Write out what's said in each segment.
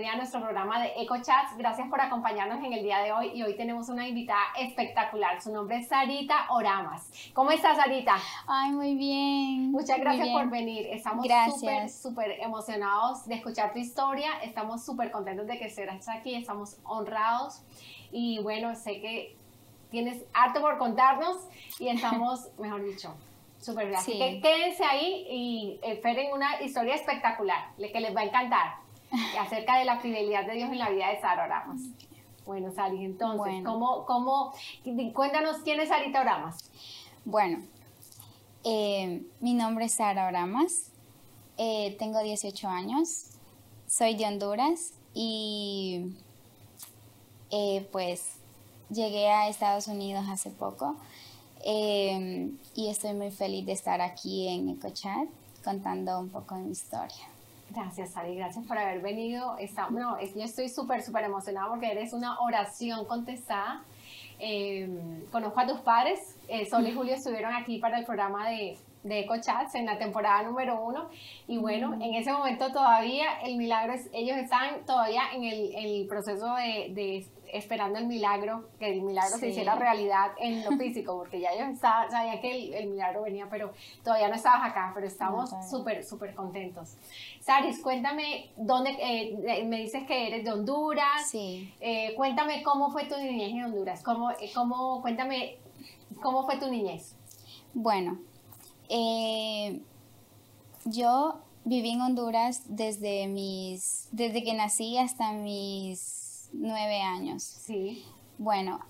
bienvenida a nuestro programa de EcoChats. Gracias por acompañarnos en el día de hoy y hoy tenemos una invitada espectacular. Su nombre es Sarita Oramas. ¿Cómo estás, Sarita? Ay, muy bien. Muchas gracias por venir. Estamos súper, súper emocionados de escuchar tu historia. Estamos súper contentos de que estés aquí. Estamos honrados y bueno, sé que tienes harto por contarnos y estamos, mejor dicho, súper bien. Así que quédense ahí y esperen una historia espectacular que les va a encantar acerca de la fidelidad de Dios en la vida de Sara Oramas. Bueno, Sari, entonces, ¿cómo, cómo, cuéntanos quién es Sarita Oramas? Bueno, eh, mi nombre es Sara Oramas, eh, tengo 18 años, soy de Honduras y eh, pues llegué a Estados Unidos hace poco em, y estoy muy feliz de estar aquí en EcoChat contando un poco de mi historia. Gracias, Sari, gracias por haber venido. no, yo estoy súper, súper emocionada porque eres una oración contestada. Em, conozco a tus padres, eh, Sol y Julio estuvieron aquí para el programa de, de EcoChats en la temporada número uno. Y bueno, en ese momento todavía el milagro es, ellos están todavía en el, el proceso de, de, esperando el milagro, que el milagro se hiciera realidad en lo físico, porque ya ellos sabían que el, milagro venía, pero todavía no estabas acá, pero estamos súper, súper contentos. Saris, cuéntame, ¿dónde, eh, me dices que eres de Honduras, sí. Eh, cuéntame cómo fue tu niñez en Honduras, cómo, cómo, cuéntame cómo fue tu niñez. Bueno, eh, yo viví en Honduras desde mis, desde que nací hasta mis nueve años. Sí. Bueno,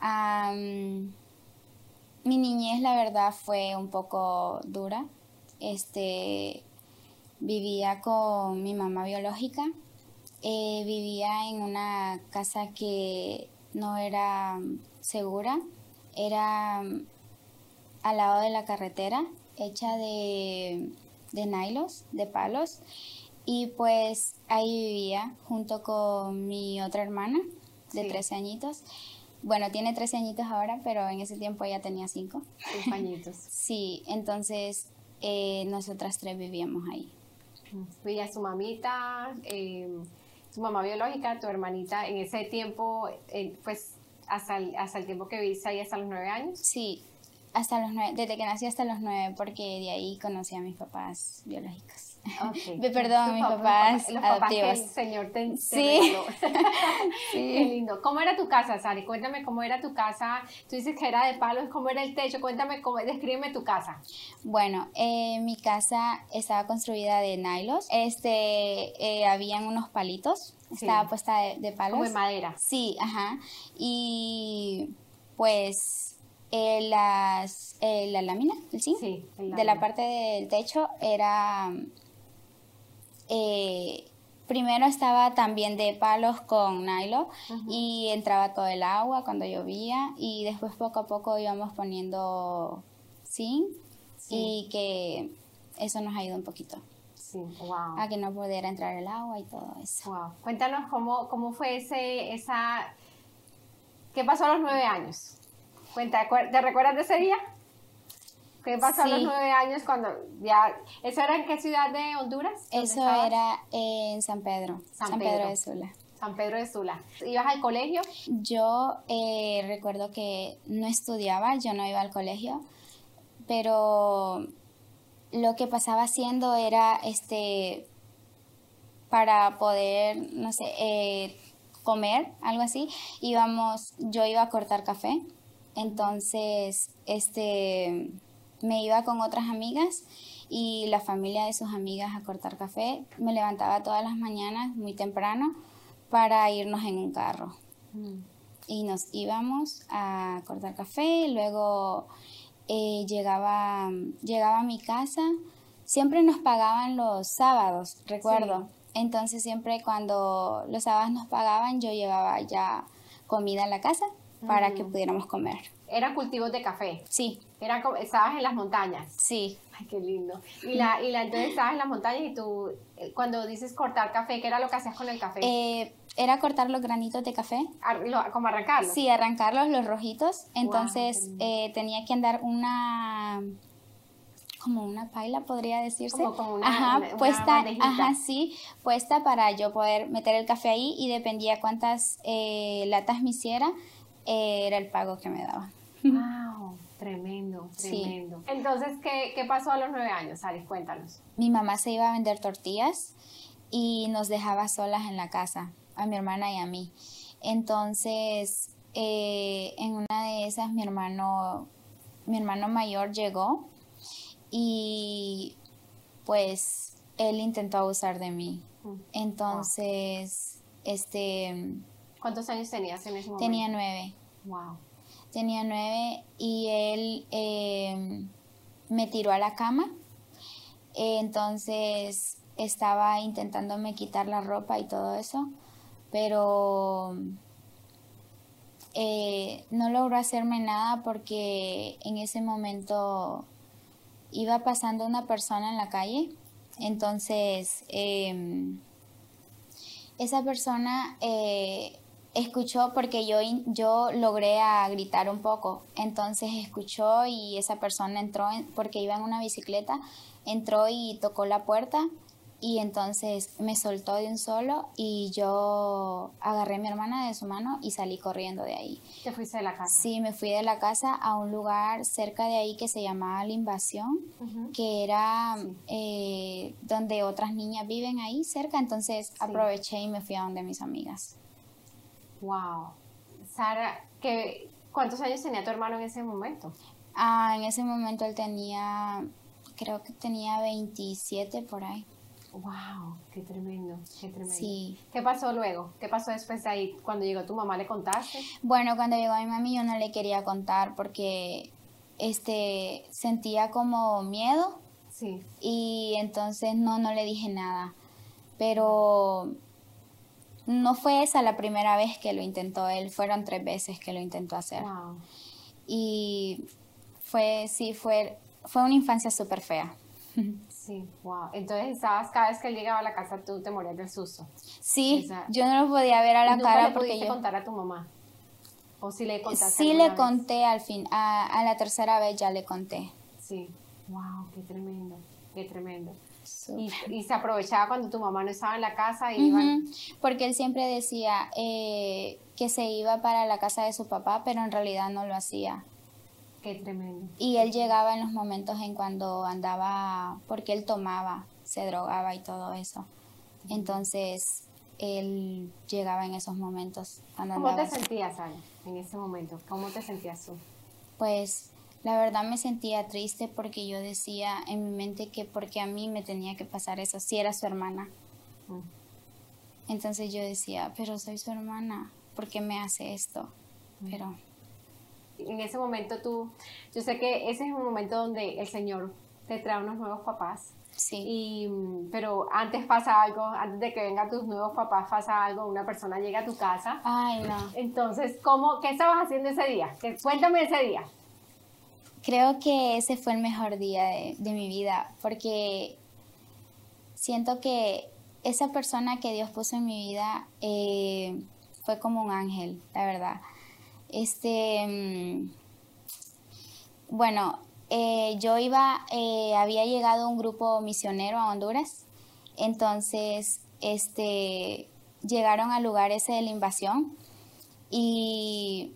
mi niñez la verdad fue un poco dura. Este, vivía con mi mamá biológica. Eh, vivía en una casa que no era segura. Era al lado de la carretera hecha de, de nylos, de palos. Y pues ahí vivía junto con mi otra hermana de 13 añitos. Bueno, tiene 13 añitos ahora, pero en ese tiempo ella tenía 5. 5 añitos. sí, entonces eh, nosotras tres vivíamos ahí. Vivía su mamita, eh, su mamá biológica, tu hermanita, en ese tiempo, eh, pues hasta el, hasta el tiempo que viviste ahí, hasta los 9 años. Sí, hasta los nueve, desde que nací hasta los nueve, porque de ahí conocí a mis papás biológicos. Okay. Perdón, mis papás, los papás que el Señor te, sí. sí. Qué lindo. ¿Cómo era tu casa, Sari? Cuéntame cómo era tu casa. Tú dices que era de palos, ¿cómo era el techo? Cuéntame, cómo, descríbeme tu casa. Bueno, eh, mi casa estaba construida de nylos. Este, eh, habían unos palitos. Estaba puesta de, de palos. Como de madera. Sí, ajá. Y pues eh, las, eh, la lámina, el zinc, de la parte del techo era... Eh, primero estaba también de palos con nylon y entraba todo el agua cuando llovía y después poco a poco íbamos poniendo zinc y que eso nos ayudó un poquito. A que no pudiera entrar el agua y todo eso. Cuéntanos cómo, cómo fue ese, esa... ¿Qué pasó a los nueve años? Cuenta, ¿te recuerdas de ese día? ¿Qué pasó a los nueve años cuando ya... ¿Eso era en qué ciudad de Honduras? Eso era en San Pedro, San, Pedro. de Sula. San Pedro de Sula. ¿Ibas al colegio? Yo eh, recuerdo que no estudiaba, yo no iba al colegio, pero lo que pasaba haciendo era este para poder, no sé, eh, comer, algo así, íbamos, yo iba a cortar café entonces, este, me iba con otras amigas y la familia de sus amigas a cortar café. Me levantaba todas las mañanas muy temprano para irnos en un carro. Mm. Y nos íbamos a cortar café, luego eh, llegaba, llegaba a mi casa. Siempre nos pagaban los sábados, recuerdo. Entonces siempre cuando los sábados nos pagaban yo llevaba ya comida a la casa para que pudiéramos comer. ¿Eran cultivos de café? Sí. Era, ¿Estabas en las montañas? Sí. Ay, qué lindo. Y, la, y la, entonces estabas en las montañas y tú, eh, cuando dices cortar café, ¿qué era lo que hacías con el café? Eh, era cortar los granitos de café. ¿Cómo arrancarlos? Sí, arrancarlos, los rojitos. Entonces eh, tenía que andar una, como una paila, podría decirse. Como, como una, ajá, una- una puesta, bandejita. ajá, sí, puesta para yo poder meter el café ahí y dependía cuántas eh, latas me hiciera, eh, era el pago que me daba. Wow, tremendo, Sí. tremendo. Entonces, ¿qué, qué pasó a los nueve años, Alice? Cuéntanos. Mi mamá se iba a vender tortillas y nos dejaba solas en la casa, a mi hermana y a mí. Entonces, eh, en una de esas mi hermano, mi hermano mayor llegó y pues él intentó abusar de mí. Mm. Entonces, este, ¿Cuántos años tenías en ese momento? tenía nueve. Wow. Tenía nueve y él eh, me tiró a la cama. Entonces estaba intentándome quitar la ropa y todo eso, pero eh, no logró hacerme nada porque en ese momento iba pasando una persona en la calle. Entonces, em, esa persona eh, escuchó porque yo, yo logré a gritar un poco. Entonces escuchó y esa persona entró en- porque iba en una bicicleta, entró y tocó la puerta y entonces me soltó de un solo y yo agarré a mi hermana de su mano y salí corriendo de ahí. Te fuiste de la casa. Sí, me fui de la casa a un lugar cerca de ahí que se llamaba La Invasión que era Sí. eh, donde otras niñas viven ahí cerca, entonces aproveché y me fui a donde mis amigas. Wow. Sara, ¿qué, ¿cuántos años tenía tu hermano en ese momento? Ah, en ese momento él tenía, creo que tenía 27 por ahí. Wow, qué tremendo, qué tremendo. Sí. ¿Qué pasó luego? ¿Qué pasó después de ahí? Cuando llegó tu mamá, ¿le contaste? Bueno, cuando llegó mi mami yo no le quería contar porque este sentía como miedo Sí. y entonces no, no le dije nada. Pero no fue esa la primera vez que lo intentó él, fueron tres veces que lo intentó hacer. Wow. y fue, sí, fue, fue una infancia súper fea. Sí, wow. Entonces estabas, cada vez que él llegaba a la casa, tú te morías del susto. Sí, Esa- yo no lo podía ver a la ¿Y nunca cara le porque yo... contar a tu mamá? ¿O si le contaste Sí le vez? conté al fin, a, a la tercera vez ya le conté. Sí. Wow, qué tremendo, qué tremendo. Y, y se aprovechaba cuando tu mamá no estaba en la casa y iban... Ujú, Porque él siempre decía eh, que se iba para la casa de su papá, pero en realidad no lo hacía. Qué tremendo. Y él llegaba en los momentos en cuando andaba, porque él tomaba, se drogaba y todo eso. Entonces, él llegaba en esos momentos ¿Cómo te sentías, Ana, en ese momento? ¿Cómo te sentías tú? Pues la verdad me sentía triste porque yo decía en mi mente que porque a mí me tenía que pasar eso, si era su hermana. Mm. Entonces yo decía, pero soy su hermana, ¿por qué me hace esto? Pero En ese momento tú, yo sé que ese es un momento donde el Señor te trae unos nuevos papás. sí, Y, mm, pero antes pasa algo, antes de que vengan tus nuevos papás pasa algo, una persona llega a tu casa. ay no, Entonces, ¿cómo, ¿qué estabas haciendo ese día? ¿Qué- Cuéntame ese día. Creo que ese fue el mejor día de, mi vida porque siento que esa persona que Dios puso en mi vida eh, fue como un ángel, la verdad. Este, mm, bueno, eh, yo iba, eh, había llegado un grupo misionero a Honduras, entonces, este, llegaron al lugar ese de la invasión y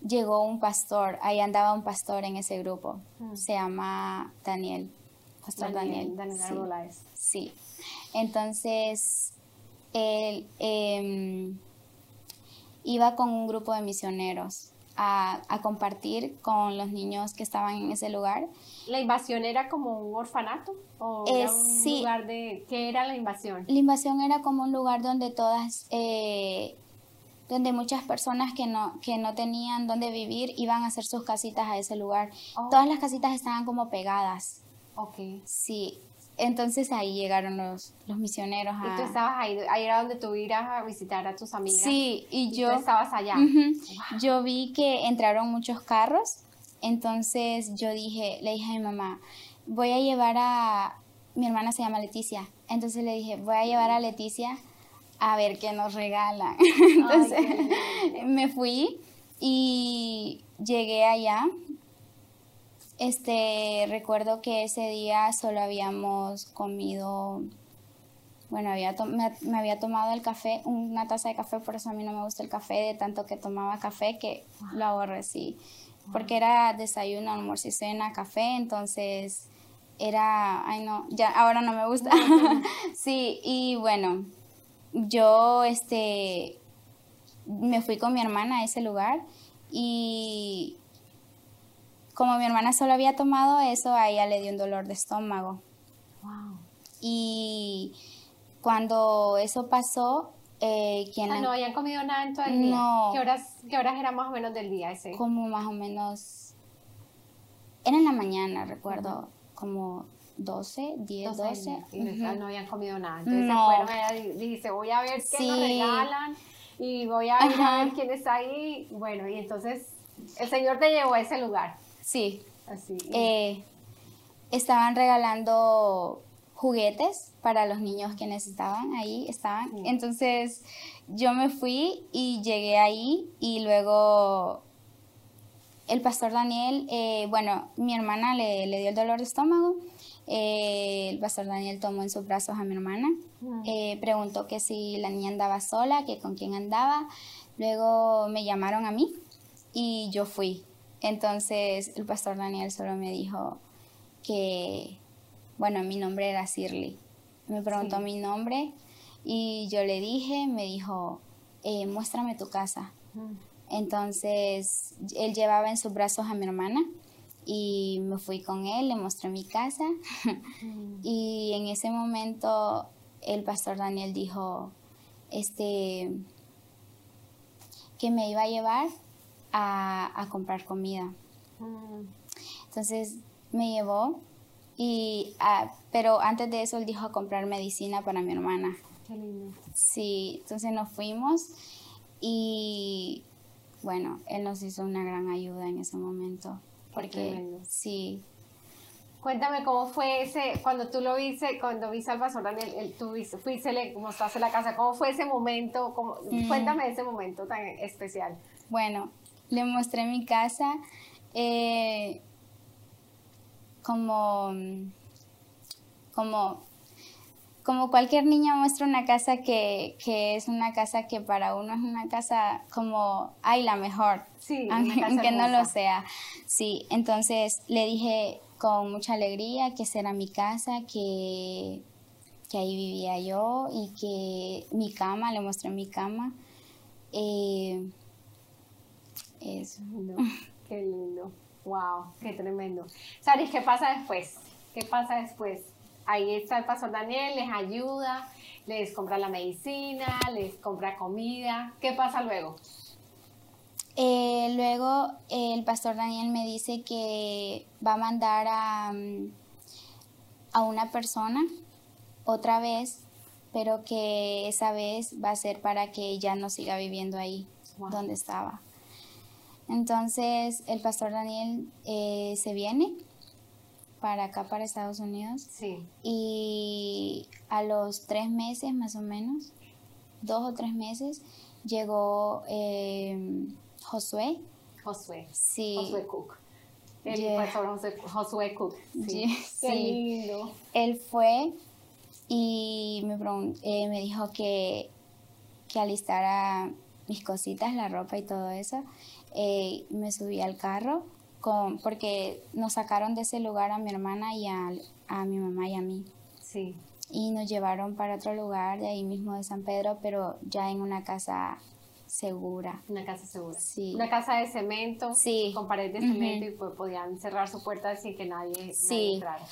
llegó un pastor, ahí andaba un pastor en ese grupo, Mm. se llama Daniel, Pastor Daniel. Daniel sí. Arbeláez. Sí. Entonces, él em, iba con un grupo de misioneros a, a compartir con los niños que estaban en ese lugar. ¿La invasión era como un orfanato? ¿O Eh, era un sí. lugar de... ¿Qué era la invasión? La invasión era como un lugar donde todas, eh, donde muchas personas que no, que no tenían dónde vivir iban a hacer sus casitas a ese lugar. Oh. Todas las casitas estaban como pegadas. Ok. Y Sí. Entonces ahí llegaron los, los misioneros a... tú estabas ahí, ahí era donde tú irás a visitar a tus amigas. Sí, y, Y yo... tú estabas allá. Yo vi que entraron muchos carros, entonces yo dije, le dije a mi mamá, voy a llevar a, mi hermana se llama Leticia, entonces le dije, voy a llevar a Leticia a ver qué nos regalan. entonces me fui y llegué allá. Este, recuerdo que ese día solo habíamos comido, bueno, había me, había tomado el café, una taza de café, por eso a mí no me gusta el café, de tanto que tomaba café que lo aborrecí, porque era desayuno, almuerzo y cena, café, entonces era, ay no, ya ahora no me gusta. sí, y bueno, yo este me fui con mi hermana a ese lugar y como mi hermana solo había tomado eso, a ella le dio un dolor de estómago. Wow. Y cuando eso pasó, eh, ¿quién ah, no habían comido nada en todo el día. No. ¿Qué horas, ¿Qué horas eran más o menos del día ese? Como más o menos. Era en la mañana, recuerdo. Como 12, 10, 12. Y no habían comido nada. Entonces se fueron y dice, voy a ver qué nos regalan y voy a ir a ver quién está ahí. Bueno, y entonces el Señor te llevó a ese lugar. Sí. Eh, estaban regalando juguetes para los niños que necesitaban ahí, estaban. Entonces yo me fui y llegué ahí y luego el pastor Daniel, eh, bueno, mi hermana le, dio el dolor de estómago. Eh, el pastor Daniel tomó en sus brazos a mi hermana, preguntó que si la niña andaba sola, que con quién andaba. Luego me llamaron a mí y yo fui. Entonces el pastor Daniel solo me dijo que, bueno, mi nombre era Sirly. Me preguntó mi nombre y yo le dije, me dijo, eh, muéstrame tu casa. Entonces él llevaba en sus brazos a mi hermana y me fui con él, le mostré mi casa y en ese momento el pastor Daniel dijo, este, que me iba a llevar a, comprar comida. Mm. Entonces me llevó y ah, pero antes de eso él dijo a comprar medicina para mi hermana. Sí, entonces nos fuimos y bueno, él nos hizo una gran ayuda en ese momento. Porque sí. Cuéntame cómo fue ese, cuando tú lo viste, cuando viste al pastor Daniel, tú fuiste, le mostraste la casa, ¿cómo fue ese momento? Cómo, mm. Cuéntame ese momento tan especial. Bueno, le mostré mi casa eh, como, como, como cualquier niño muestra una casa que, es una casa que para uno es una casa como, ay, la mejor, sí, aunque no lo sea. Sí, entonces le dije con mucha alegría que será mi casa, que, que ahí vivía yo y que mi cama, le mostré mi cama. Eh, eso. qué lindo. Wow, qué tremendo. Saris, ¿qué pasa después? ¿Qué pasa después? Ahí está el pastor Daniel, les ayuda, les compra la medicina, les compra comida. ¿Qué pasa luego? Eh, luego el pastor Daniel me dice que va a mandar a, mm, a una persona otra vez, pero que esa vez va a ser para que ella no siga viviendo ahí donde estaba. Entonces el pastor Daniel eh, se viene para acá, para Estados Unidos. Sí. Y a los tres meses más o menos, dos o tres meses, llegó eh, Josué. Josué. Sí. Josué Cook. El pastor Josué Cook. Sí. Qué lindo. Él fue y me, eh, me dijo que, que alistara mis cositas, la ropa y todo eso. Eh, me subí al carro con, porque nos sacaron de ese lugar a mi hermana y a, mi mamá y a mí. Sí. Y nos llevaron para otro lugar de ahí mismo de San Pedro, pero ya en una casa segura. Una casa segura. Sí. Una casa de cemento. Sí. Con paredes de cemento y pues podían cerrar su puerta sin que nadie, sí. entrara.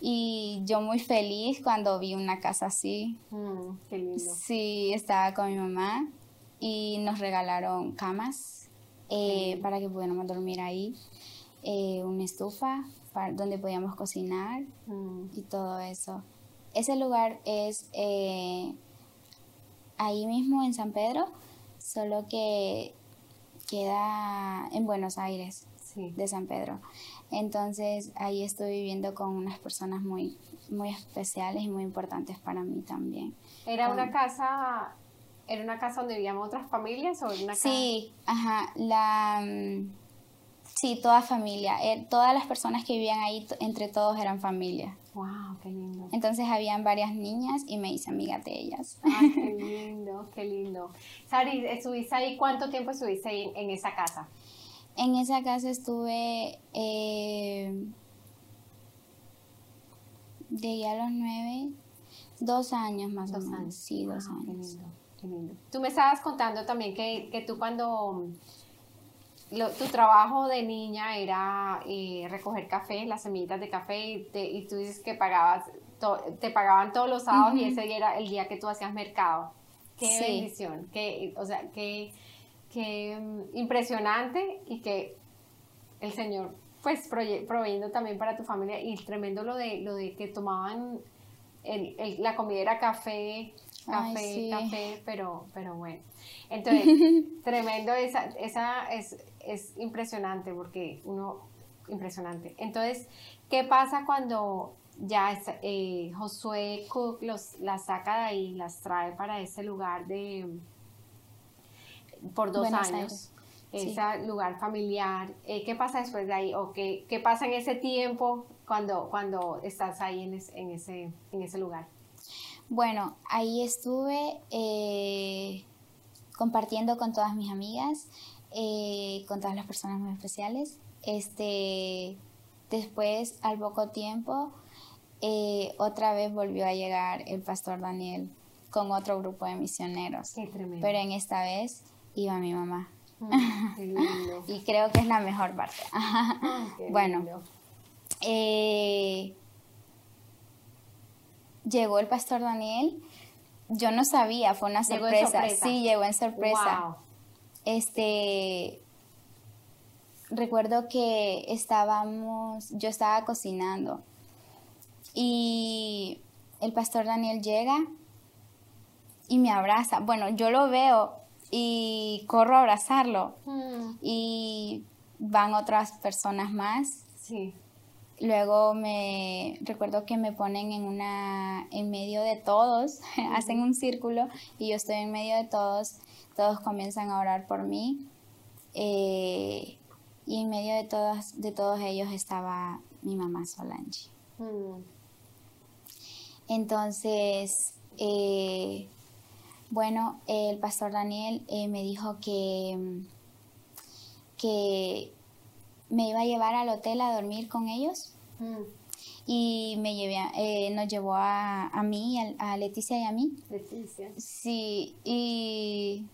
Y yo muy feliz cuando vi una casa así. Mm, qué lindo. Sí, estaba con mi mamá y nos regalaron camas eh, para que pudiéramos dormir ahí, eh, una estufa donde podíamos cocinar mm. y todo eso. Ese lugar es eh, ahí mismo en San Pedro, solo que queda en Buenos Aires de San Pedro. Entonces ahí estoy viviendo con unas personas muy, muy especiales y muy importantes para mí también. Era una casa ¿Era una casa donde vivían otras familias o una Sí, ajá. La, mm, Sí, toda familia. Eh, todas las personas que vivían ahí, entre todos eran familia. ¡Wow! ¡Qué lindo! Entonces habían varias niñas y me hice amiga de ellas. ¡Ay, qué lindo! ¡Qué lindo! Sari, ¿estuviste ahí? ¿Cuánto tiempo estuviste ahí en, esa casa? En esa casa estuve eh, de a los nueve, dos años más o menos. Sí, dos años. Qué lindo, qué lindo. Tú me estabas contando también que, que tú cuando tu trabajo de niña era eh, recoger café, las semillitas de café, y, y tú dices que pagabas, te pagaban todos los sábados y ese día era el día que tú hacías mercado. Qué bendición, qué, o sea, qué, qué mm, impresionante y que el Señor pues proveyendo también para tu familia y tremendo lo de, lo de que tomaban el, la comida era café, café, café, pero, pero bueno. Entonces, tremendo, esa, esa es, es impresionante porque uno, impresionante. Entonces, ¿qué pasa cuando ya eh, Josué Cook los, las saca de ahí, las trae para ese lugar de por dos años? Ese lugar familiar. Eh, ¿Qué pasa después de ahí? ¿O qué, qué pasa en ese tiempo cuando, cuando estás ahí en, en, ese, en ese lugar? Bueno, ahí estuve eh, compartiendo con todas mis amigas. Eh, con todas las personas muy especiales. Este, después, al poco tiempo, eh, otra vez volvió a llegar el pastor Daniel con otro grupo de misioneros. Pero en esta vez iba mi mamá. Ah, y creo que es la mejor parte. bueno, eh, llegó el pastor Daniel. Yo no sabía, fue una sorpresa. Sí, llegó en sorpresa este, recuerdo que estábamos, yo estaba cocinando y el pastor Daniel llega y me abraza. Bueno, yo lo veo y corro a abrazarlo mm. y van otras personas más. Sí. Luego me recuerdo que me ponen en una en medio de todos, hacen un círculo y yo estoy en medio de todos todos comienzan a orar por mí. Eh, y en medio de todos, de todos ellos estaba mi mamá Solange. Mm. Entonces, eh, bueno, el pastor Daniel eh, me dijo que, que me iba a llevar al hotel a dormir con ellos. Mm. Y me llevé, nos llevó a, a mí, a, a, Leticia y a mí. Leticia. Sí, y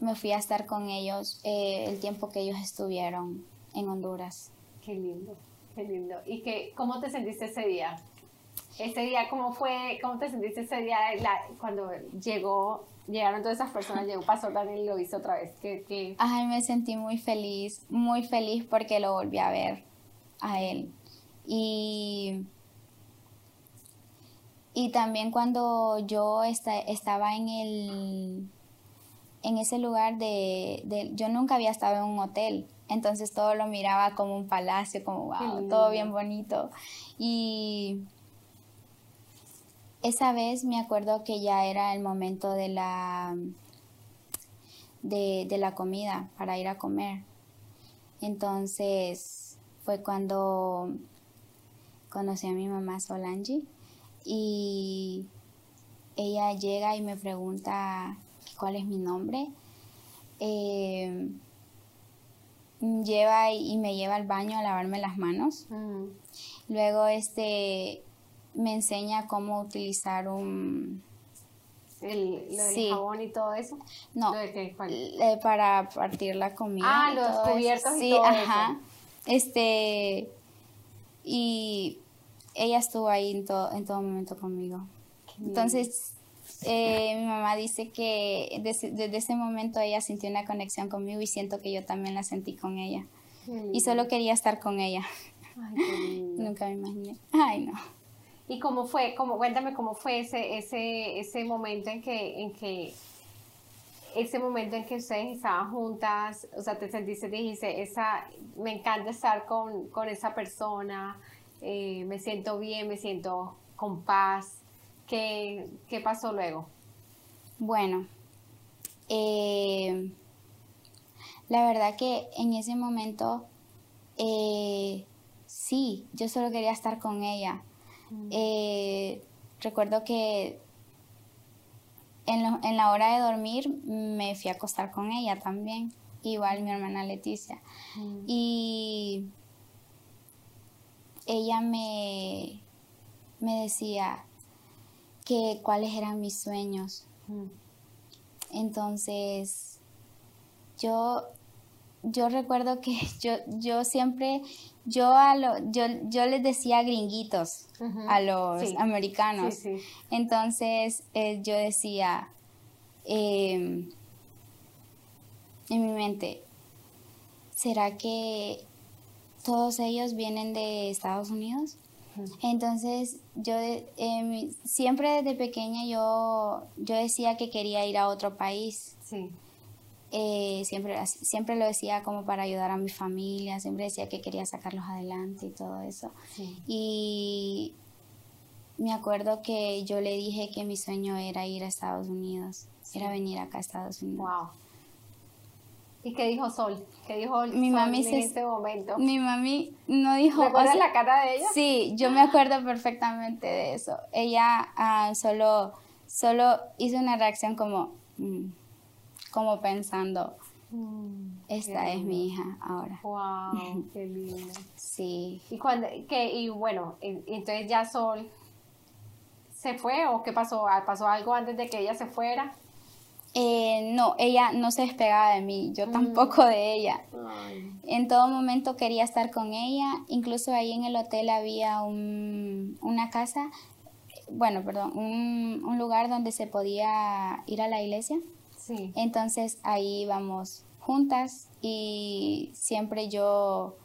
me fui a estar con ellos eh, el tiempo que ellos estuvieron en Honduras. Qué lindo, qué lindo. ¿Y qué, cómo te sentiste ese día? Ese día, ¿cómo fue? ¿Cómo te sentiste ese día cuando llegó, llegaron todas esas personas, llegó Pastor Daniel y lo hizo otra vez? ¿Qué, Ay, me sentí muy feliz, muy feliz porque lo volví a ver a él. Y, y también cuando yo estaba en el en ese lugar de, yo nunca había estado en un hotel, entonces todo lo miraba como un palacio, como wow, todo bien bonito. Y esa vez me acuerdo que ya era el momento de la, de, de la comida para ir a comer. Entonces fue cuando conocí a mi mamá Solange y ella llega y me pregunta cuál es mi nombre. Eh, lleva y, me lleva al baño a lavarme las manos. Mm. Luego este me enseña cómo utilizar un el, jabón y todo eso. No, para partir la comida. Ah, los cubiertos y todo ajá. Este y ella estuvo ahí en todo, en todo momento conmigo. Entonces eh, mi mamá dice que desde, ese momento ella sintió una conexión conmigo y siento que yo también la sentí con ella. Y solo quería estar con ella. Nunca me imaginé. Ay, no. ¿Y cómo fue? Cómo, cuéntame cómo fue ese, ese, ese momento en que, en que ese momento en que ustedes estaban juntas, o sea, te sentiste, dijiste, esa, me encanta estar con, con esa persona, eh, me siento bien, me siento con paz. ¿Qué, pasó luego? Bueno, eh, la verdad que en ese momento Eh, sí, yo solo quería estar con ella. Eh, recuerdo que en, lo- en la hora de dormir me fui a acostar con ella también, igual mi hermana Leticia. Mm. Y ella me, me decía que cuáles eran mis sueños. Mm. Entonces, yo, yo recuerdo que yo, yo siempre, yo, a lo, yo, yo les decía gringuitos a los Sí. americanos. Sí, sí. Entonces eh, yo decía em, en mi mente, ¿será que todos ellos vienen de Estados Unidos? Entonces yo em, siempre desde pequeña yo, yo decía que quería ir a otro país. Sí. Eh, siempre, siempre lo decía como para ayudar a mi familia, siempre decía que quería sacarlos adelante y todo eso. Sí. Y me acuerdo que yo le dije que mi sueño era ir a Estados Unidos, Sí. era venir acá a Estados Unidos. Wow. ¿Y qué dijo Sol? ¿Qué dijo Mi Sol mami en se- este momento? Mi mami no dijo... o ¿Recuerdas sea, la cara de ella? Sí, yo me acuerdo perfectamente de eso. Ella ah, solo, solo hizo una reacción como, mm, como pensando, Mm, esta es mi hija ahora. Wow, qué lindo. Sí. Y cuando, que, y bueno, entonces ya Sol se fue o qué pasó? Ah, ¿Pasó algo antes de que ella se fuera? Eh, no, ella no se despegaba de mí, yo Mm. tampoco de ella. En todo momento quería estar con ella, incluso ahí en el hotel había un- una casa, bueno, perdón, un, un lugar donde se podía ir a la iglesia. Sí. Entonces ahí íbamos juntas y siempre yo,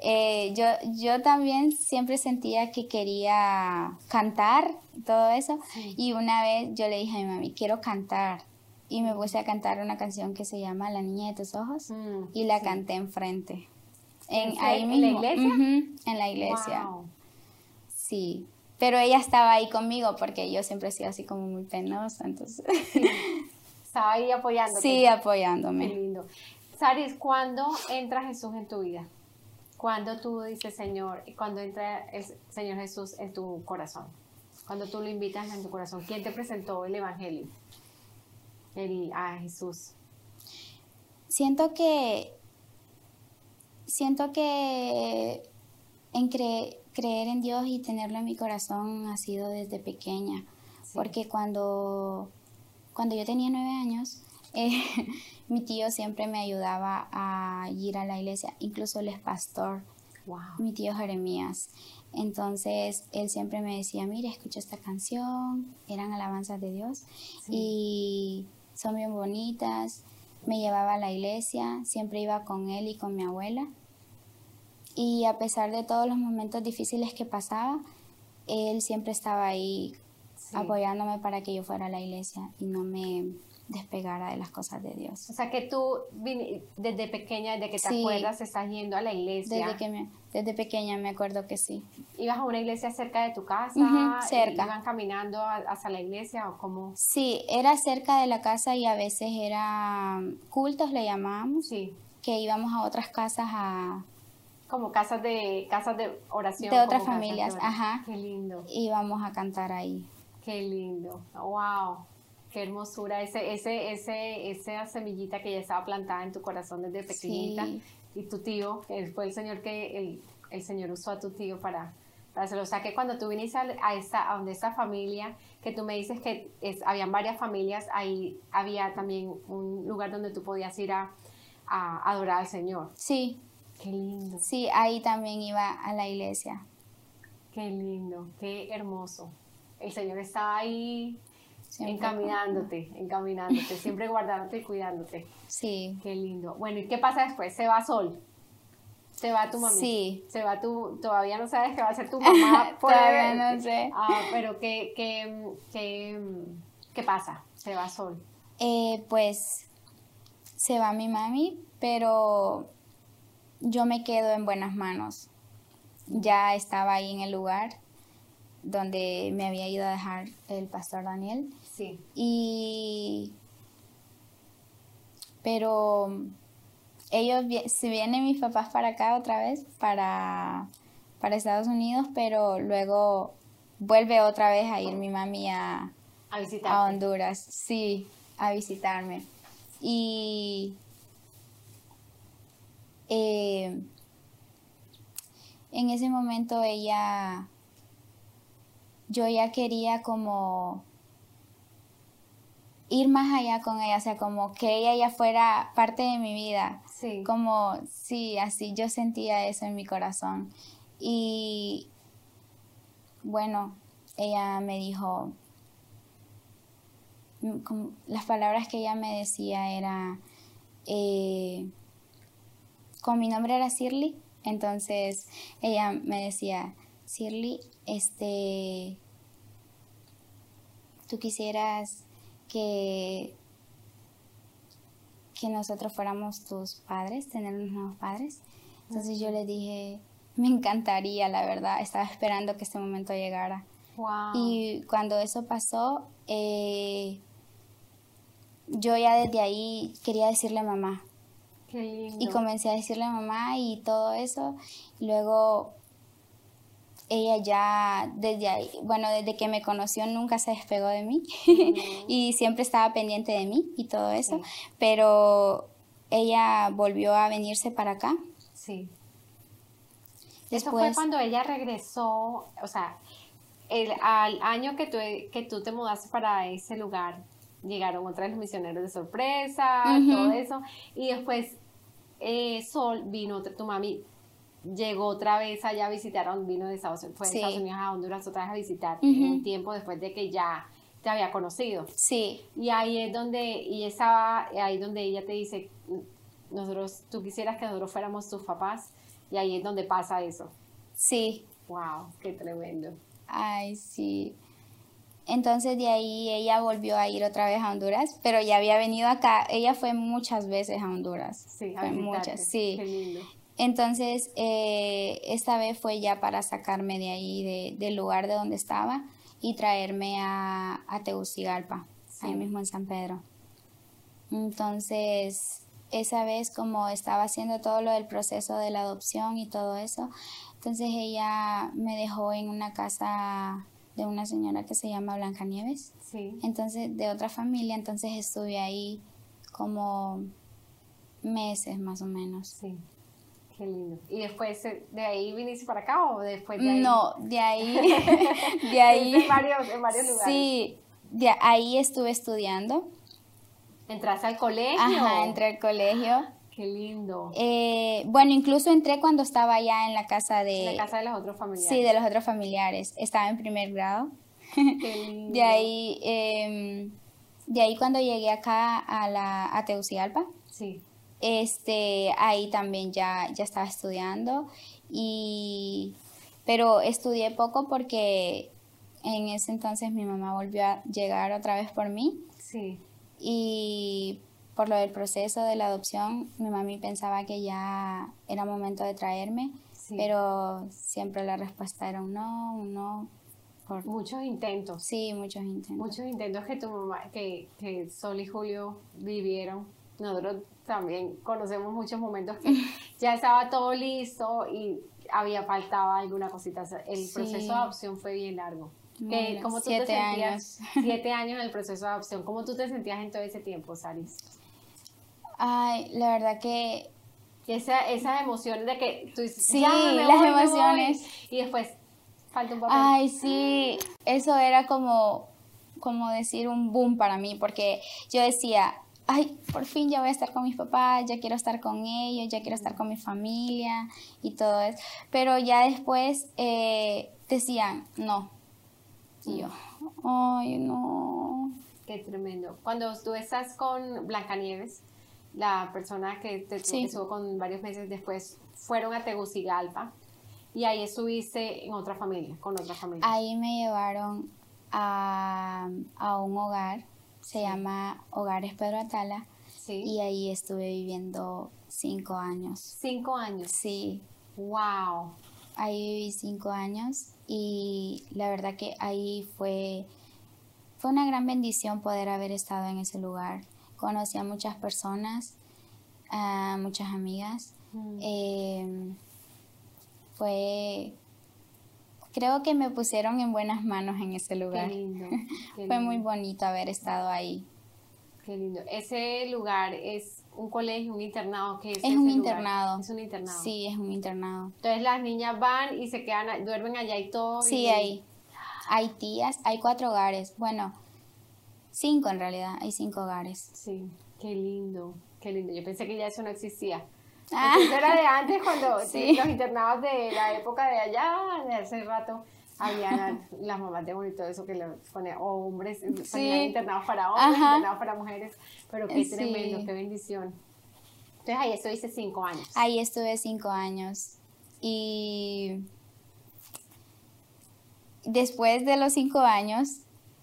eh, yo, yo también siempre sentía que quería cantar todo eso. Sí. Y una vez yo le dije a mi mami, quiero cantar. Y me puse a cantar una canción que se llama La niña de tus ojos Mm, y la sí. canté enfrente. ¿En ahí ¿En la mismo. iglesia? En la iglesia. Wow. Sí. Pero ella estaba ahí conmigo porque yo siempre he sido así como muy penosa, entonces Estaba ahí apoyándote. sí, Qué apoyándome. lindo. Saris, ¿cuándo entra Jesús en tu vida? ¿Cuándo tú dices, Señor, y cuando entra el Señor Jesús en tu corazón? Cuando tú lo invitas en tu corazón, ¿quién te presentó el Evangelio? El, a Jesús. Siento que siento que en cre- creer en Dios y tenerlo en mi corazón ha sido desde pequeña, Sí. porque cuando cuando yo tenía nueve años eh, mi tío siempre me ayudaba a ir a la iglesia, incluso él es pastor. Wow. mi tío Jeremías. Entonces él siempre me decía, mira, escucha esta canción, eran alabanzas de Dios y son bien bonitas. Me llevaba a la iglesia, siempre iba con él y con mi abuela. Y a pesar de todos los momentos difíciles que pasaba, él siempre estaba ahí Sí. apoyándome para que yo fuera a la iglesia y no me despegara de las cosas de Dios. O sea que tú desde pequeña, desde que te Sí. acuerdas, estás yendo a la iglesia. Desde, que me, desde pequeña me acuerdo que sí. ¿Ibas a una iglesia cerca de tu casa? Ujú, cerca. ¿Iban caminando a- hacia la iglesia o cómo? Sí, era cerca de la casa y a veces eran cultos, le llamábamos, Sí, que íbamos a otras casas a como casas de casas de oración. De otras de familias, oración. ajá. Qué lindo, íbamos a cantar ahí. Qué lindo. Wow, qué hermosura. Ese, ese, ese, esa semillita que ya estaba plantada en tu corazón desde pequeñita. Sí. Y tu tío, él fue el señor que el, el señor usó a tu tío para, para hacerlo. O sea que cuando tú viniste a, a esta, a donde esta familia, que tú me dices que es, habían varias familias, ahí había también un lugar donde tú podías ir a, a adorar al Señor. Sí, Qué lindo, sí, ahí también iba a la iglesia. qué lindo, qué hermoso. El Señor está ahí Siempre encaminándote, encaminándote, siempre guardándote y cuidándote. Sí, Qué lindo. Bueno, ¿y qué pasa después? Se va Sol. Se va tu mamá. Sí. Se va tu, todavía no sabes qué va a ser tu mamá. Todavía no sé. Ah, pero ¿qué, qué, qué, qué pasa? Se va Sol. Eh, pues se va mi mami, pero yo me quedo en buenas manos. Ya estaba ahí en el lugar donde me había ido a dejar el pastor Daniel. Sí. Y pero ellos, si vienen mis papás para acá otra vez, para, para Estados Unidos, pero luego vuelve otra vez a ir mi mami a, a, Honduras, sí, a visitarme. Y eh, en ese momento ella, yo ya quería como ir más allá con ella, o sea, como que ella ya fuera parte de mi vida. Sí. Como, sí, así yo sentía eso en mi corazón. Y bueno, ella me dijo, mm, las palabras que ella me decía era, eh, con mi nombre era Sirly, entonces ella me decía, Sirly, este, tú quisieras que, que nosotros fuéramos tus padres, tener unos nuevos padres. Entonces yo le dije, me encantaría, la verdad, estaba esperando que este momento llegara. Y cuando eso pasó, eh, yo ya desde ahí quería decirle a mamá. Y comencé a decirle a mamá y todo eso. Luego ella ya desde ahí, bueno, desde que me conoció nunca se despegó de mí y siempre estaba pendiente de mí y todo eso, pero ella volvió a venirse para acá. Sí. Eso fue cuando ella regresó, o sea, el, al año que tú, que tú te mudaste para ese lugar, llegaron otras los misioneros de sorpresa, todo eso, y después eh, Sol vino, tu mami llegó otra vez allá a visitar, vino de Estados, fue de Estados Unidos a Honduras otra vez a visitar, un tiempo después de que ya te había conocido. Sí. Y ahí es donde, y estaba, ahí donde ella te dice, nosotros, tú quisieras que nosotros fuéramos tus papás, y ahí es donde pasa eso. Sí. Wow, qué tremendo. Ay, sí. Entonces de ahí ella volvió a ir otra vez a Honduras, pero ya había venido acá. Ella fue muchas veces a Honduras. Sí, a muchas, sí. Qué lindo. Entonces, eh, esta vez fue ya para sacarme de ahí, del lugar de donde estaba, y traerme a, a Tegucigalpa, ahí mismo en San Pedro. Entonces, esa vez como estaba haciendo todo lo del proceso de la adopción y todo eso, entonces ella me dejó en una casa de una señora que se llama Blancanieves. Sí. Entonces, de otra familia, entonces estuve ahí como meses más o menos. Sí. Qué lindo. ¿Y después de ahí viniste para acá o después de ahí? No, de ahí. de ahí. en, varios, en varios lugares. Sí, de ahí estuve estudiando. ¿Entraste al colegio? Ajá, entré al colegio. Qué lindo. Eh, bueno, incluso entré cuando estaba ya en la casa de... En la casa de los otros familiares. Sí, de los otros familiares. Estaba en primer grado. Qué lindo. De ahí, eh, de ahí cuando llegué acá a la a Tegucigalpa. Sí este, ahí también ya, ya estaba estudiando, y, pero estudié poco porque en ese entonces mi mamá volvió a llegar otra vez por mí. Sí. Y por lo del proceso de la adopción, mi mami pensaba que ya era momento de traerme, pero siempre la respuesta era un no, un no. Por... Muchos intentos. Sí, muchos intentos. Muchos intentos que tu mamá, que, que Sol y Julio vivieron. Nosotros también conocemos muchos momentos que ya estaba todo listo y había faltaba alguna cosita. El proceso de adopción fue bien largo. ¿cómo tú siete te sentías? Años. Siete años en el proceso de adopción. ¿Cómo tú te sentías en todo ese tiempo, Saris? Ay, la verdad que... Esa, esas emociones de que tú Sí, las emociones. y después falta un poco Ay, sí, eso era como, como decir un boom para mí, porque yo decía, ay, por fin ya voy a estar con mis papás, ya quiero estar con ellos, ya quiero estar con mi familia y todo eso. Pero ya después eh, decían, no. Y yo, ay, no. Qué tremendo. Cuando tú estás con Blancanieves, la persona que te estuvo con varios meses después, fueron a Tegucigalpa y ahí estuviste en otra familia, con otra familia. Ahí me llevaron a, a un hogar se llama Hogares Pedro Atala. Y ahí estuve viviendo cinco años. ¿Cinco años? Sí. ¡Wow! Ahí viví cinco años y la verdad que ahí fue, fue una gran bendición poder haber estado en ese lugar. Conocí a muchas personas. a muchas amigas. Mm. Eh, fue, creo que me pusieron en buenas manos en ese Qué lugar. lindo. qué Fue muy lindo, bonito haber estado ahí. Qué lindo. Ese lugar es un colegio, un internado. ¿qué es, un lugar? internado. Es un internado. Sí, es un internado. Entonces las niñas van y se quedan, duermen allá y todo. Sí, y- hay, hay tías, hay cuatro hogares. Bueno, cinco en realidad, hay cinco hogares. Sí, qué lindo, qué lindo. Yo pensé que ya eso no existía. Ah. Eso era de antes cuando Sí. los internados de la época de allá, de hace rato, había las mamás de bonito eso que le ponían, o hombres, ponían Sí. internados para hombres, Ajá. internados para mujeres, pero qué Sí. tremendo, qué bendición. Entonces ahí estuviste cinco años. Ahí estuve cinco años. Y después de los cinco años,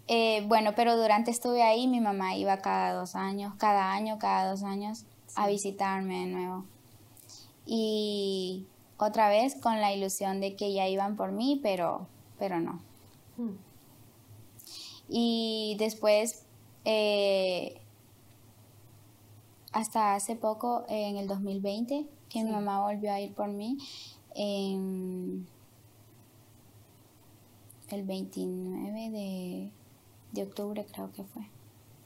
eh, bueno, pero durante estuve ahí, mi mamá iba cada dos años, cada año, cada dos años, a visitarme de nuevo. Y otra vez con la ilusión de que ya iban por mí, pero, pero no. Mm. Y después, eh, hasta hace poco, en el 2020, que mi mamá volvió a ir por mí, en el 29 de, de octubre creo que fue.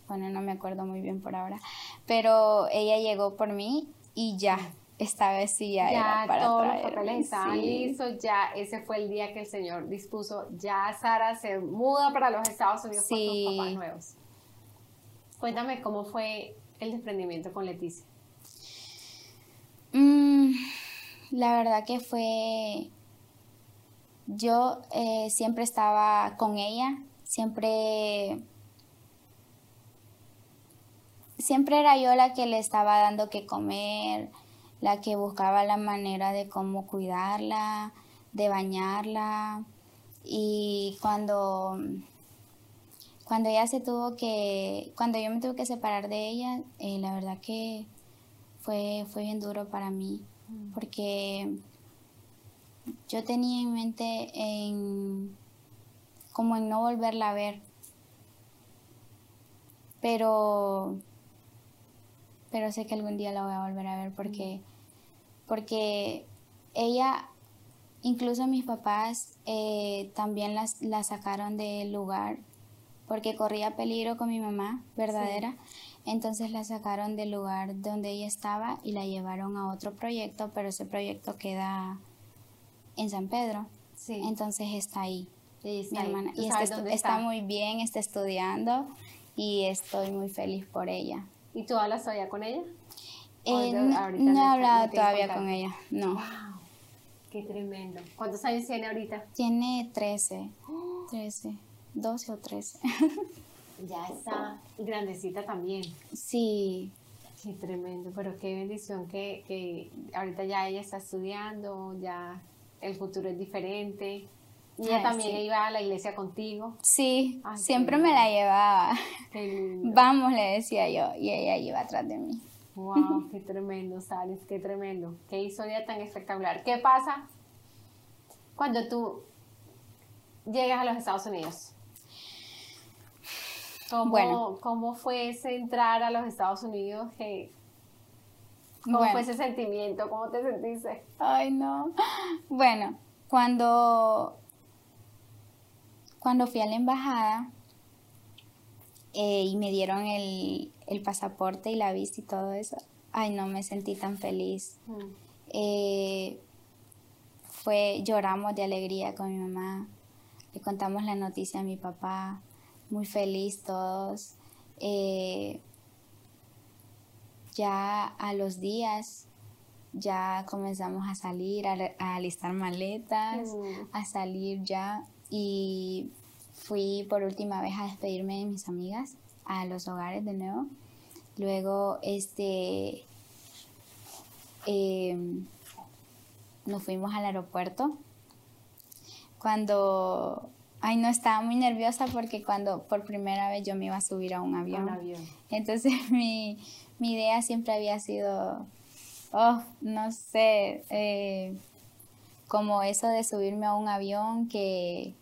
Bueno, no me acuerdo muy bien por ahora, pero ella llegó por mí y ya, esta vez sí ya, Ya era para todos los traerme, papeles estaban sí. listos, ya ese fue el día que el Señor dispuso, ya Sara se muda para los Estados Unidos con sus papás nuevos. Cuéntame cómo fue el desprendimiento con Leticia. Mm, la verdad que fue, yo eh, siempre estaba con ella, siempre, siempre era yo la que le estaba dando que comer, la que buscaba la manera de cómo cuidarla, de bañarla. Y cuando, cuando ella se tuvo que, cuando yo me tuve que separar de ella, eh, la verdad que fue, fue bien duro para mí, porque yo tenía en mente en como en no volverla a ver. Pero pero sé que algún día la voy a volver a ver porque porque ella incluso mis papás eh, también las, la sacaron del lugar porque corría peligro con mi mamá verdadera. Entonces la sacaron del lugar donde ella estaba y la llevaron a otro proyecto pero ese proyecto queda en San Pedro. Sí, entonces está ahí. Está mi hermana ¿Tú y está, dónde está muy bien está estudiando y estoy muy feliz por ella. ¿Y tú hablas todavía con ella? ¿O Eh, de- n- ahorita no he hablado todavía contacto? con ella, no. Wow, qué tremendo. ¿Cuántos años tiene ahorita? Tiene 13, 13, 12 o 13. Ya está grandecita también. sí, Qué tremendo, pero qué bendición que, que ahorita ya ella está estudiando, ya el futuro es diferente. Y ella Ay, también sí. iba a la iglesia contigo. sí, Ay, siempre me la llevaba. Vamos, le decía yo, y ella iba atrás de mí. Wow, qué tremendo, Salis, qué tremendo. Qué historia tan espectacular. ¿Qué pasa cuando tú llegas a los Estados Unidos? ¿Cómo, Bueno. ¿cómo fue ese entrar a los Estados Unidos? ¿Qué- ¿Cómo Bueno. fue ese sentimiento? ¿Cómo te sentiste? Ay, no. Bueno, cuando, cuando fui a la embajada eh, y me dieron el, el pasaporte y la visa y todo eso, ay, no me sentí tan feliz. Mm. Eh, fue, lloramos de alegría con mi mamá, le contamos la noticia a mi papá, muy feliz todos. Eh, ya a los días ya comenzamos a salir, a, a alistar maletas, Mm. a salir ya y fui por última vez a despedirme de mis amigas a los hogares de nuevo. Luego, este, em, nos fuimos al aeropuerto. Cuando, ay no, estaba muy nerviosa porque cuando por primera vez yo me iba a subir a un avión. Un avión. Entonces mi, mi idea siempre había sido, oh, no sé, eh, como eso de subirme a un avión que,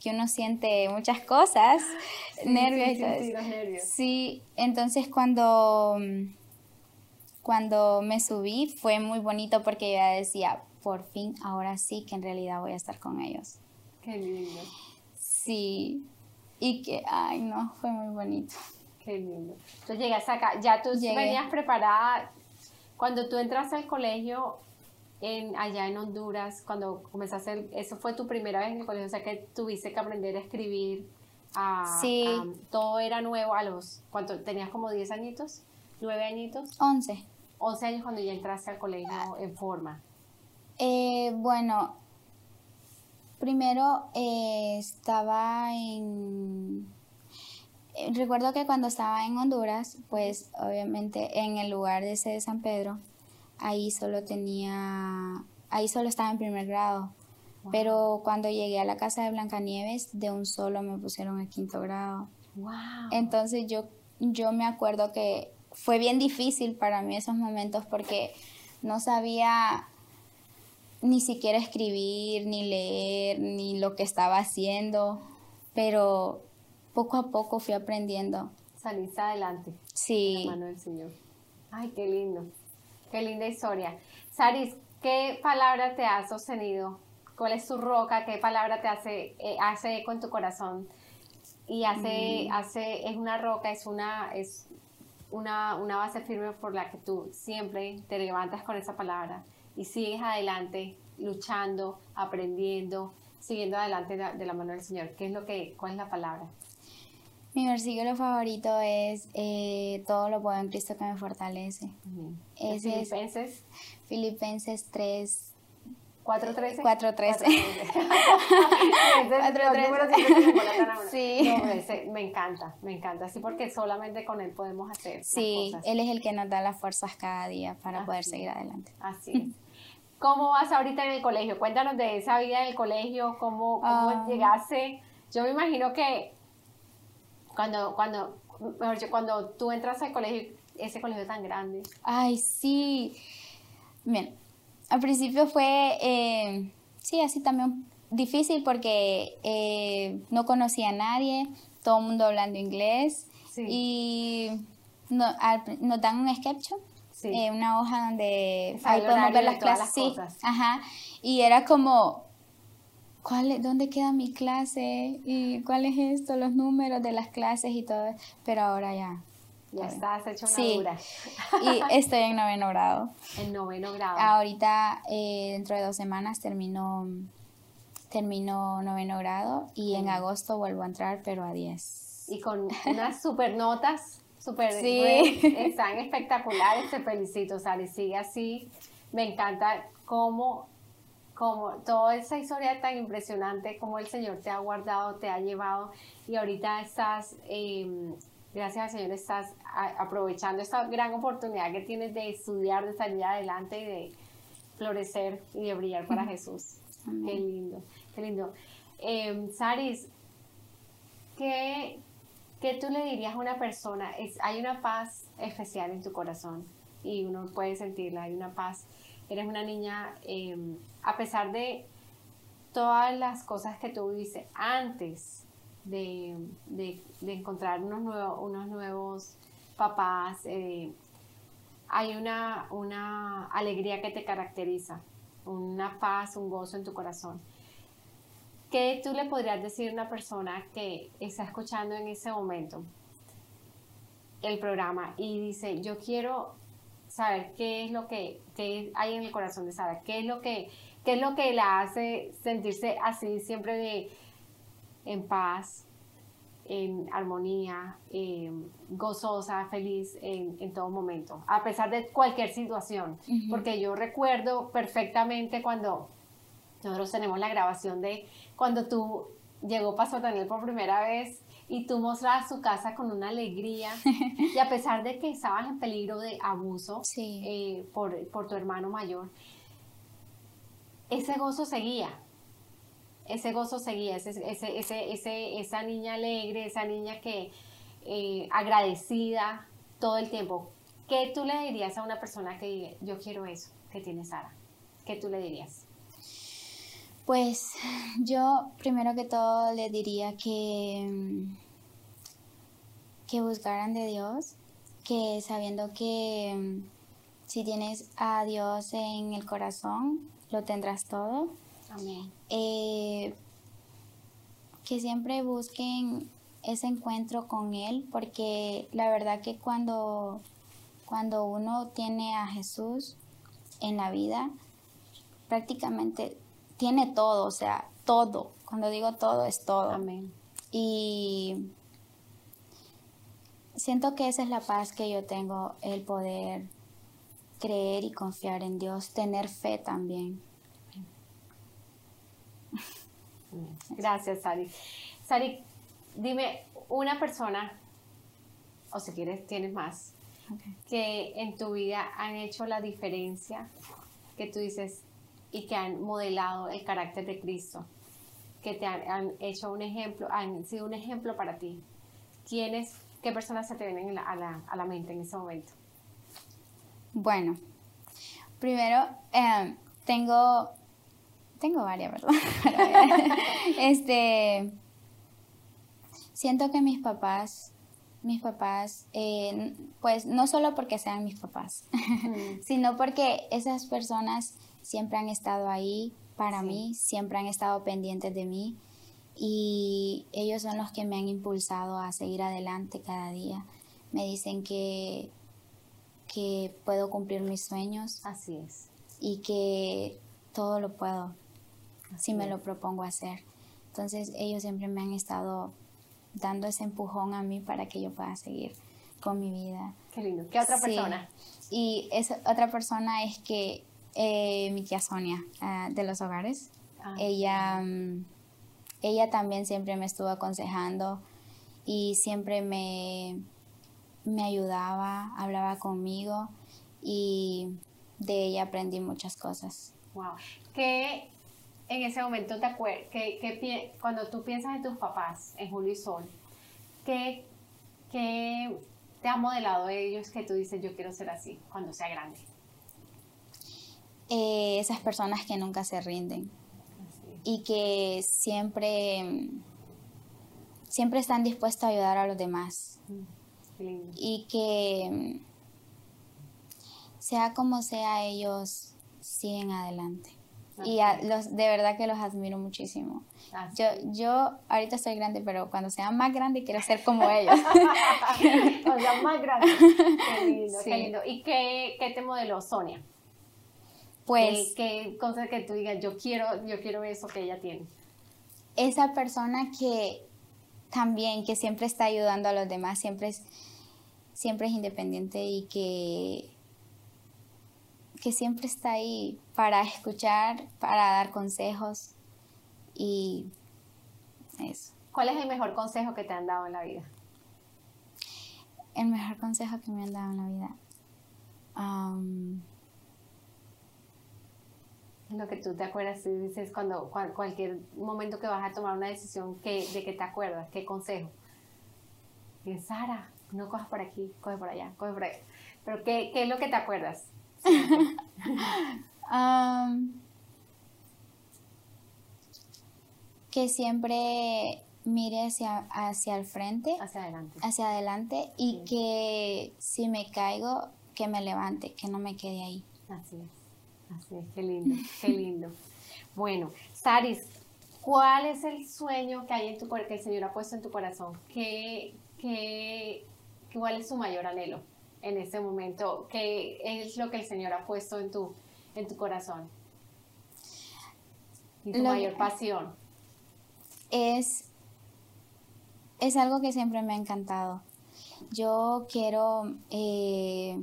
que uno siente muchas cosas, nervios sí, y sí, todo sí, eso. los nervios. Sí, entonces cuando, cuando me subí fue muy bonito porque ya decía, por fin, ahora sí que en realidad voy a estar con ellos. Qué lindo. Sí, y que, ay, no, fue muy bonito. Qué lindo. Entonces llegas acá, ya tú venías preparada, cuando tú entraste al colegio en, allá en Honduras, cuando comenzaste, eso fue tu primera vez en el colegio, o sea que tuviste que aprender a escribir, sí. todo era nuevo a los, ¿cuánto? ¿Tenías como 10 añitos? ¿9 añitos? 11. 11 años cuando ya entraste al colegio en forma. Eh, bueno, primero eh, estaba en... Eh, recuerdo que cuando estaba en Honduras, pues obviamente en el lugar de ese de San Pedro, ahí solo tenía, ahí solo estaba en primer grado. Pero cuando llegué a la casa de Blancanieves, de un solo me pusieron a quinto grado. Wow. Entonces yo, yo me acuerdo que fue bien difícil para mí esos momentos porque no sabía ni siquiera escribir, ni leer, ni lo que estaba haciendo, pero poco a poco fui aprendiendo. Saliste adelante. Sí. mano del Señor. Ay, qué lindo. Qué linda historia. Saris, ¿qué palabra te ha sostenido? ¿Cuál es tu roca? ¿Qué palabra te hace, eh, hace eco en tu corazón? Y hace, mm. hace, es una roca, es una, es una, una base firme por la que tú siempre te levantas con esa palabra y sigues adelante, luchando, aprendiendo, siguiendo adelante de, la mano del Señor. ¿Qué es lo que, cuál es la palabra? Mi versículo favorito es eh, todo lo puedo en Cristo que me fortalece. Filipenses. Filipenses 3, 413. 413. sí. me encanta, me encanta. Así porque solamente con él podemos hacer. Sí, él es el que nos da las fuerzas cada día para poder seguir adelante. Así es. ¿Cómo vas ahorita en el colegio? Cuéntanos de esa vida en el colegio, cómo, cómo ah. llegaste. Yo me imagino que cuando, cuando, cuando tú entras al colegio, ese colegio tan grande. Ay, sí. Bien, al principio fue, eh, sí, así también difícil porque eh, no conocía a nadie, todo el mundo hablando inglés y no, nos dan un sketch, eh, una hoja donde ahí podemos ver las clases. sí, ajá, y era como, ¿cuál, ¿dónde queda mi clase? ¿Y cuál es esto? Los números de las clases y todo, pero ahora ya ya estás hecho una sí. y estoy en noveno grado. En noveno grado. Ahorita, eh, dentro de dos semanas, termino, termino noveno grado y en agosto vuelvo a entrar, pero a 10. Y con unas super notas, super sí. están espectaculares. Te felicito, Sally. Sigue así. Me encanta cómo, cómo toda esa historia tan impresionante, cómo el Señor te ha guardado, te ha llevado y ahorita estás... Eh, Gracias al Señor estás aprovechando esta gran oportunidad que tienes de estudiar, de salir adelante y de florecer y de brillar para Jesús. Qué lindo, qué lindo. Eh, Saris, ¿qué, ¿qué, tú le dirías a una persona? Es, hay una paz especial en tu corazón y uno puede sentirla, hay una paz. Eres una niña, em, a pesar de todas las cosas que tú viviste antes de, encontrar unos nuevos, unos nuevos papás. Eh, hay una, una alegría que te caracteriza, una paz, un gozo en tu corazón. ¿Qué tú le podrías decir a una persona que está escuchando en ese momento el programa y dice, yo quiero saber qué es lo que, hay en el corazón de Sara, qué es lo que, qué es lo que la hace sentirse así siempre de en paz, en armonía, gozosa, feliz en, todo momento, a pesar de cualquier situación. Porque yo recuerdo perfectamente cuando nosotros tenemos la grabación de cuando tú llegó Pastor Daniel por primera vez y tú mostrabas su casa con una alegría y a pesar de que estabas en peligro de abuso eh, por, por tu hermano mayor, ese gozo seguía ese gozo seguía, ese, ese, ese, esa niña alegre, esa niña que eh, agradecida todo el tiempo. ¿Qué tú le dirías a una persona que yo quiero eso que tiene Sara? ¿Qué tú le dirías? Pues yo primero que todo le diría que, que buscaran de Dios, que sabiendo que, Si tienes a Dios en el corazón, lo tendrás todo. Amén. Eh, que siempre busquen ese encuentro con Él, porque la verdad que cuando, cuando uno tiene a Jesús en la vida, prácticamente tiene todo, o sea, todo. Cuando digo todo, es todo. Amén. Y siento que esa es la paz que yo tengo, el poder creer y confiar en Dios, tener fe también. Gracias, Sari. Sari, dime una persona, o si quieres, tienes más, que en tu vida han hecho la diferencia, que tú dices, y que han modelado el carácter de Cristo, que te han, hecho un ejemplo, han sido un ejemplo para ti. ¿Quiénes, qué personas se te vienen a, la, a la mente en ese momento? Bueno, primero em, tengo, tengo varias, ¿verdad? este, siento que mis papás, mis papás, eh, pues no solo porque sean mis papás, sino porque esas personas siempre han estado ahí para mí, siempre han estado pendientes de mí y ellos son los que me han impulsado a seguir adelante cada día. Me dicen que que puedo cumplir mis sueños. Así es. Y que todo lo puedo si me lo propongo hacer. Entonces ellos siempre me han estado dando ese empujón a mí para que yo pueda seguir con mi vida. Qué lindo. ¿Qué otra persona? Y esa otra persona es que eh, mi tía Sonia ah, de los hogares. Ah, ella, mm, ella también siempre me estuvo aconsejando y siempre me, me ayudaba, hablaba conmigo y de ella aprendí muchas cosas. Wow. ¿Qué en ese momento te acuerdas, que, cuando tú piensas en tus papás, en Julio y Sol, ¿qué, te ha modelado ellos que tú dices yo quiero ser así cuando sea grande? Eh, esas personas que nunca se rinden y que siempre, siempre están dispuestos a ayudar a los demás. Y que sea como sea, ellos siguen adelante. Y los, de verdad que los admiro muchísimo. Yo, yo ahorita soy grande, pero cuando sea más grande quiero ser como ellos. cuando sea más grande. Qué lindo, qué lindo. ¿Y qué, qué, te modeló Sonia? Pues... ¿Qué, qué cosa que tú digas, yo quiero, yo quiero eso que ella tiene? Esa persona que también, que siempre está ayudando a los demás, siempre es siempre es independiente y que, que siempre está ahí para escuchar, para dar consejos y eso. ¿Cuál es el mejor consejo que te han dado en la vida? El mejor consejo que me han dado en la vida. Lo que tú te acuerdas, y dices cuando cualquier momento que vas a tomar una decisión, que, ¿de qué te acuerdas? ¿Qué consejo? Y Sara, no cojas por aquí, coge por allá, coge por allá. Pero ¿qué, qué es lo que te acuerdas? que siempre mire hacia, hacia el frente. Hacia adelante. Hacia adelante y que si me caigo, que me levante, que no me quede ahí. Así es, así es, qué lindo, qué lindo. Bueno, Saris, ¿cuál es el sueño que hay en tu que el Señor ha puesto en tu corazón? ¿Qué, qué, ¿Cuál es su mayor anhelo en este momento? ¿Qué es lo que el Señor ha puesto en tu, en tu corazón? Y tu mayor pasión. Es, es algo que siempre me ha encantado. Yo quiero eh,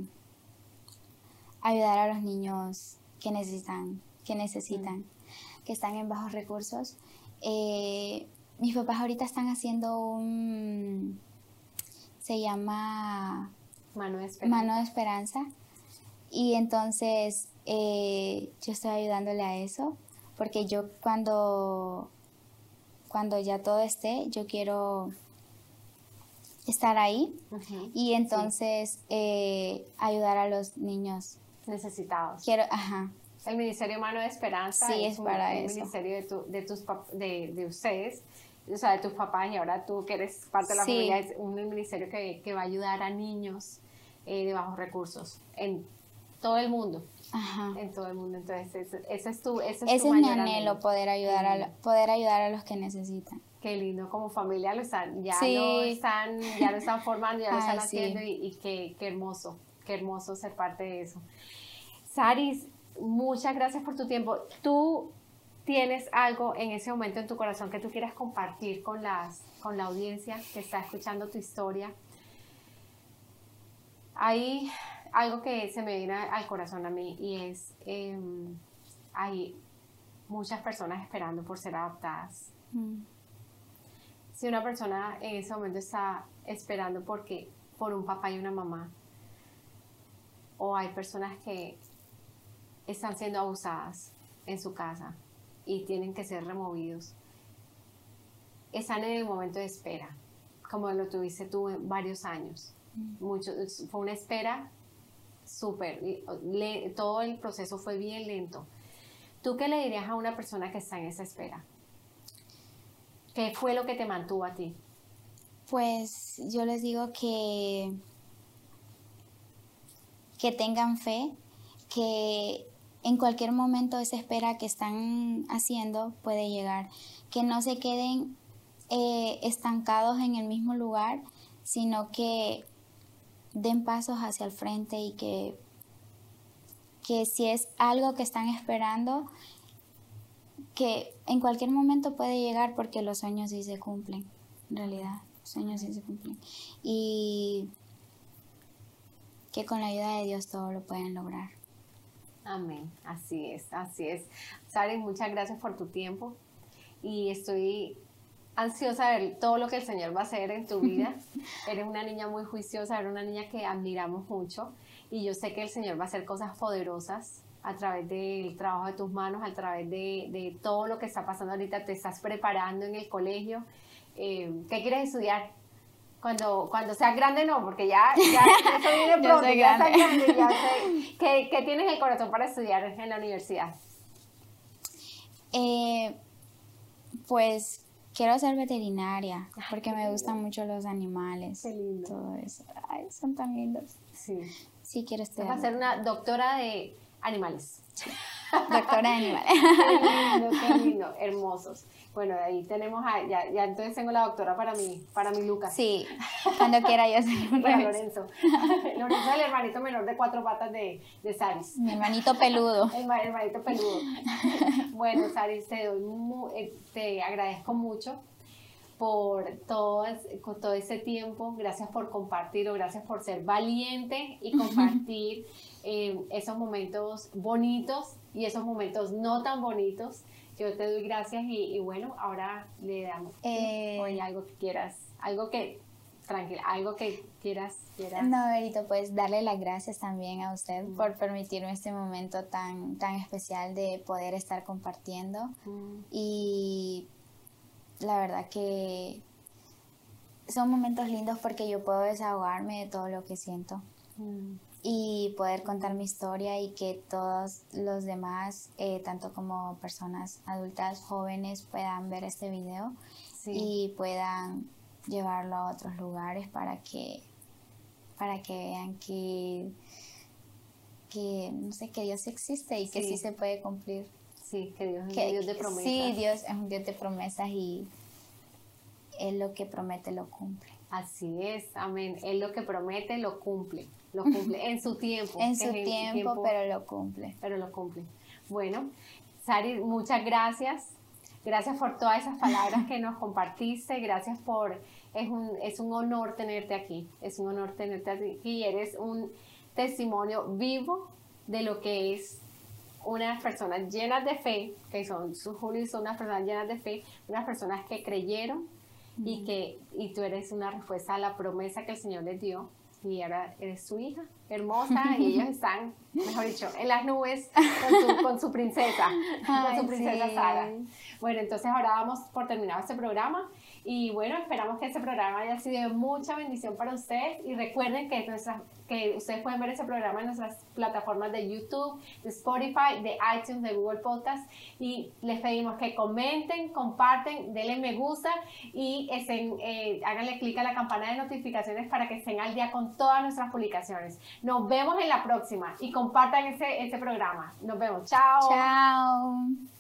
ayudar a los niños que necesitan, que necesitan, mm. que están en bajos recursos. Eh, mis papás ahorita están haciendo un se llama Mano de Esperanza. de Esperanza. Y entonces eh, yo estoy ayudándole a eso, porque yo cuando, cuando ya todo esté, yo quiero estar ahí y entonces eh, ayudar a los niños necesitados. Quiero, ajá. El Ministerio Mano de Esperanza sí, es, para el ministerio de, de, tus, de, de ustedes o sea, de tus papás y ahora tú que eres parte de la familia, es un ministerio que, que, va a ayudar a niños eh, de bajos recursos en todo el mundo. Ajá. En todo el mundo. Entonces, ese, ese es tu, ese es Ese tu es mi anhelo, poder ayudar, a, lo- poder ayudar a los que necesitan. Qué lindo, como familia lo están, ya Sí. lo están, ya lo están formando, ya lo están sí. haciendo y, y qué, qué hermoso, qué hermoso ser parte de eso. Saris, muchas gracias por tu tiempo. Tú tienes algo en ese momento en tu corazón que tú quieras compartir con las, con la audiencia que está escuchando tu historia. Hay algo que se me viene al corazón a mí y es, em, hay muchas personas esperando por ser adoptadas Mm. si una persona en ese momento está esperando porque por un papá y una mamá o hay personas que están siendo abusadas en su casa y tienen que ser removidos están en el momento de espera como lo tuviste tú en varios años mucho fue una espera súper todo el proceso fue bien lento ¿tú qué le dirías a una persona que está en esa espera? ¿Qué fue lo que te mantuvo a ti? Pues yo les digo que, que tengan fe, que en cualquier momento esa espera que están haciendo puede llegar, que no se queden eh, estancados en el mismo lugar, sino que den pasos hacia el frente y que, que si es algo que están esperando, que en cualquier momento puede llegar porque los sueños sí se cumplen, en realidad, sueños sí se cumplen. Y que con la ayuda de Dios todo lo pueden lograr. Amén, así es, así es. Sari, muchas gracias por tu tiempo y estoy ansiosa de ver todo lo que el Señor va a hacer en tu vida. eres una niña muy juiciosa, eres una niña que admiramos mucho y yo sé que el Señor va a hacer cosas poderosas a través del trabajo de tus manos, a través de, de todo lo que está pasando ahorita, te estás preparando en el colegio. Eh, ¿Qué quieres estudiar? Cuando, cuando seas grande no, porque ya, ya eso viene pronto, soy ya grande. grande, ya sé. ¿Qué, qué tienes en el corazón para estudiar en la universidad? Eh, pues quiero ser veterinaria porque me gustan mucho los animales. Qué lindo. Todo eso. Ay, son tan lindos. Sí. Sí, quiero Vas estudiar. a ser una doctora de animales. Doctora de animales. Qué lindo, qué lindo, hermosos. Bueno, ahí tenemos a, ya, ya entonces tengo la doctora para mí, para mi Lucas. Sí, cuando quiera yo soy. Lorenzo. Lorenzo es el hermanito menor de cuatro patas de, de Saris. Mi hermanito peludo. El ma- hermanito peludo. Bueno, Saris, te, doy eh, te agradezco mucho por todo, es- con todo ese tiempo. Gracias por compartirlo, gracias por ser valiente y compartir eh, esos momentos bonitos y esos momentos no tan bonitos. Yo te doy gracias y, y bueno, ahora le damos Eh, oye, algo que quieras, algo que, tranquila, algo que quieras, quieras. No, Berito, pues darle las gracias también a usted por permitirme este momento tan, tan especial de poder estar compartiendo. Mm, Y la verdad que son momentos lindos porque yo puedo desahogarme de todo lo que siento mm, y poder contar mi historia y que todos los demás, eh, tanto como personas adultas, jóvenes, puedan ver este video sí. y puedan llevarlo a otros lugares para que para que vean que que no sé que Dios existe y que Sí. sí se puede cumplir Sí, que Dios es que, un Dios de promesas. sí Dios es un Dios de promesas y él lo que promete lo cumple Así es, amén. Él lo que promete lo cumple, lo cumple en su tiempo. en su es tiempo, pero lo cumple pero lo cumple. Bueno, Sari, muchas gracias. Gracias por todas esas palabras que nos compartiste. Gracias por, es un, es un honor tenerte aquí. Es un honor tenerte aquí. Y eres un testimonio vivo de lo que es unas personas llenas de fe, que son, su Julio son unas personas llenas de fe, unas personas que creyeron y que y tú eres una respuesta a la promesa que el Señor les dio y ahora eres su hija hermosa y ellos están, mejor dicho, en las nubes con su, con su princesa, con Ay, su princesa sí. Sara. Bueno, entonces ahora vamos por terminado este programa Y bueno, esperamos que este programa haya sido de mucha bendición para ustedes y recuerden que, nuestra, que ustedes pueden ver ese programa en nuestras plataformas de YouTube, de Spotify, de iTunes, de Google Podcast y les pedimos que comenten, comparten, denle me gusta y estén, eh, háganle clic a la campana de notificaciones para que estén al día con todas nuestras publicaciones. Nos vemos en la próxima y compartan ese, ese programa. Nos vemos. Chao. Chao.